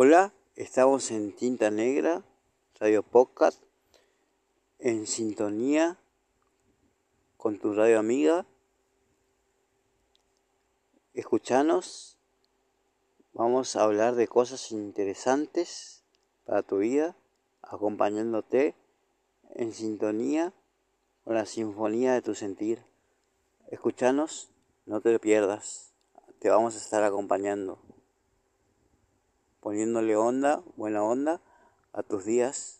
Hola, estamos en Tinta Negra, Radio Podcast, en sintonía con tu radio amiga. Escuchanos, vamos a hablar de cosas interesantes para tu vida, acompañándote en sintonía con la sinfonía de tu sentir. Escuchanos, no te lo pierdas, te vamos a estar acompañando poniéndole onda, buena onda a tus días